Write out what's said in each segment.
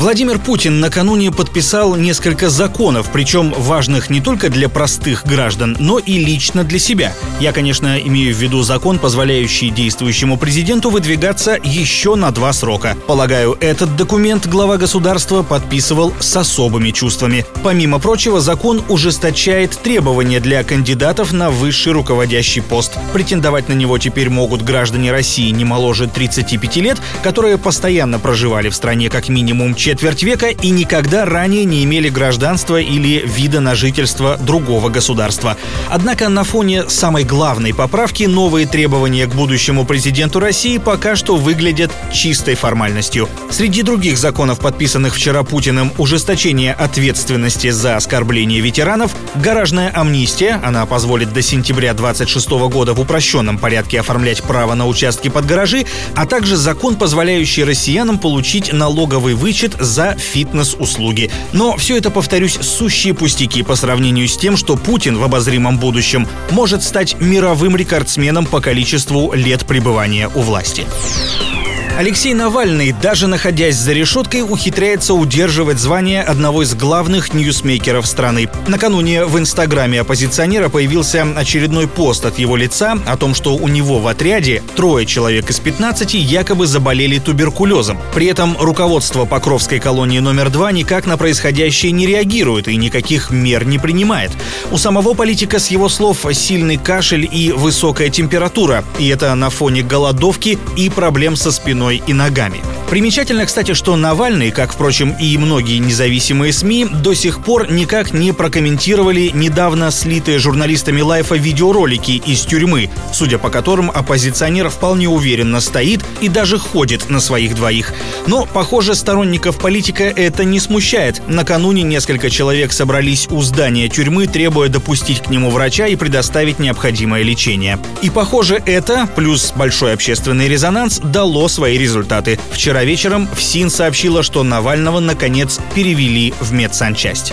Владимир Путин накануне подписал несколько законов, причем важных не только для простых граждан, но и лично для себя. Я, конечно, имею в виду закон, позволяющий действующему президенту выдвигаться еще на два срока. Полагаю, этот документ глава государства подписывал с особыми чувствами. Помимо прочего, закон ужесточает требования для кандидатов на высший руководящий пост. Претендовать на него теперь могут граждане России не моложе 35 лет, которые постоянно проживали в стране как минимум четверть века и никогда ранее не имели гражданства или вида на жительство другого государства. Однако на фоне самой главной поправки новые требования к будущему президенту России пока что выглядят чистой формальностью. Среди других законов, подписанных вчера Путиным, ужесточение ответственности за оскорбление ветеранов, гаражная амнистия, она позволит до сентября 26 года в упрощенном порядке оформлять право на участки под гаражи, а также закон, позволяющий россиянам получить налоговый вычет за фитнес-услуги. Но все это, повторюсь, сущие пустяки по сравнению с тем, что Путин в обозримом будущем может стать мировым рекордсменом по количеству лет пребывания у власти. Алексей Навальный, даже находясь за решеткой, ухитряется удерживать звание одного из главных ньюсмейкеров страны. Накануне в инстаграме оппозиционера появился очередной пост от его лица о том, что у него в отряде трое человек из 15 якобы заболели туберкулезом. При этом руководство Покровской колонии номер два никак на происходящее не реагирует и никаких мер не принимает. У самого политика, с его слов, сильный кашель и высокая температура. И это на фоне голодовки и проблем со спиной спиной и ногами. Примечательно, кстати, что Навальный, как, впрочем, и многие независимые СМИ, до сих пор никак не прокомментировали недавно слитые журналистами Лайфа видеоролики из тюрьмы, судя по которым оппозиционер вполне уверенно стоит и даже ходит на своих двоих. Но, похоже, сторонников политика это не смущает. Накануне несколько человек собрались у здания тюрьмы, требуя допустить к нему врача и предоставить необходимое лечение. И, похоже, это, плюс большой общественный резонанс, дало свои результаты. Вчера вечером ФСИН сообщила, что Навального наконец перевели в медсанчасть.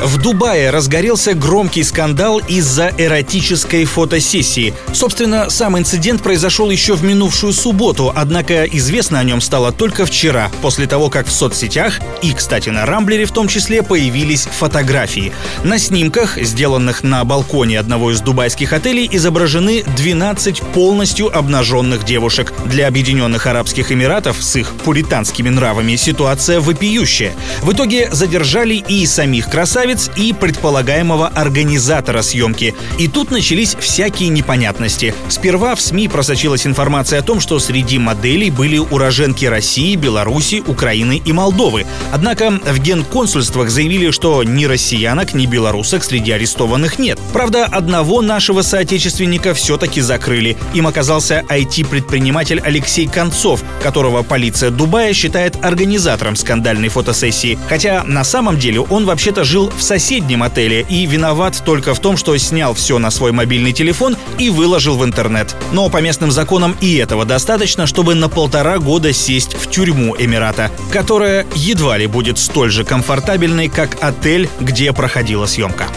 В Дубае разгорелся громкий скандал из-за эротической фотосессии. Собственно, сам инцидент произошел еще в минувшую субботу, однако известно о нем стало только вчера, после того, как в соцсетях и, кстати, на Рамблере в том числе появились фотографии. На снимках, сделанных на балконе одного из дубайских отелей, изображены 12 полностью обнаженных девушек. Для Объединенных Арабских Эмиратов с их пуританскими нравами ситуация вопиющая. В итоге задержали и самих красавиц, красавец и предполагаемого организатора съемки. И тут начались всякие непонятности. Сперва в СМИ просочилась информация о том, что среди моделей были уроженки России, Беларуси, Украины и Молдовы. Однако в генконсульствах заявили, что ни россиянок, ни белорусок среди арестованных нет. Правда, одного нашего соотечественника все-таки закрыли. Им оказался IT-предприниматель Алексей Концов, которого полиция Дубая считает организатором скандальной фотосессии. Хотя на самом деле он вообще-то жил в соседнем отеле и виноват только в том, что снял все на свой мобильный телефон и выложил в интернет. Но по местным законам и этого достаточно, чтобы на полтора года сесть в тюрьму Эмирата, которая едва ли будет столь же комфортабельной, как отель, где проходила съемка.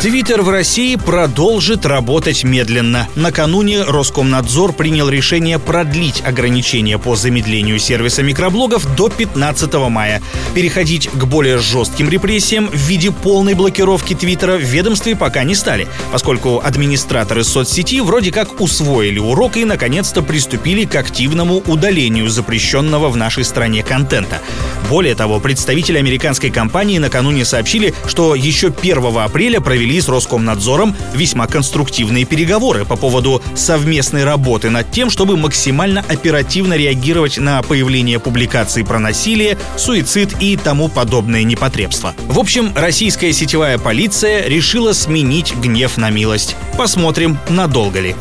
Твиттер в России продолжит работать медленно. Накануне Роскомнадзор принял решение продлить ограничения по замедлению сервиса микроблогов до 15 мая. Переходить к более жестким репрессиям в виде полной блокировки Твиттера в ведомстве пока не стали, поскольку администраторы соцсети вроде как усвоили урок и наконец-то приступили к активному удалению запрещенного в нашей стране контента. Более того, представители американской компании накануне сообщили, что еще 1 апреля провели провели с Роскомнадзором весьма конструктивные переговоры по поводу совместной работы над тем, чтобы максимально оперативно реагировать на появление публикаций про насилие, суицид и тому подобное непотребство. В общем, российская сетевая полиция решила сменить гнев на милость. Посмотрим, надолго ли.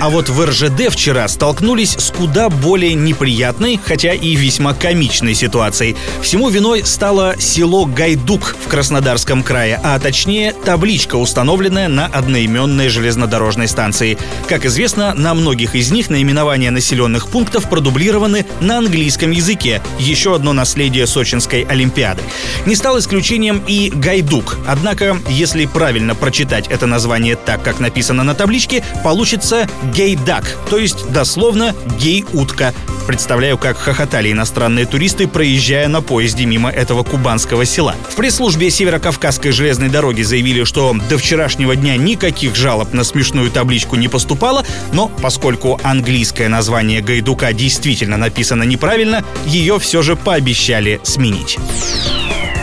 А вот в РЖД вчера столкнулись с куда более неприятной, хотя и весьма комичной ситуацией. Всему виной стало село Гайдук в Краснодарском крае, а точнее табличка, установленная на одноименной железнодорожной станции. Как известно, на многих из них наименования населенных пунктов продублированы на английском языке. Еще одно наследие Сочинской Олимпиады. Не стал исключением и Гайдук. Однако, если правильно прочитать это название так, как написано на табличке, получится гейдак, то есть дословно гей-утка. Представляю, как хохотали иностранные туристы, проезжая на поезде мимо этого кубанского села. В пресс-службе Северо-Кавказской железной дороги заявили, что до вчерашнего дня никаких жалоб на смешную табличку не поступало, но поскольку английское название Гайдука действительно написано неправильно, ее все же пообещали сменить.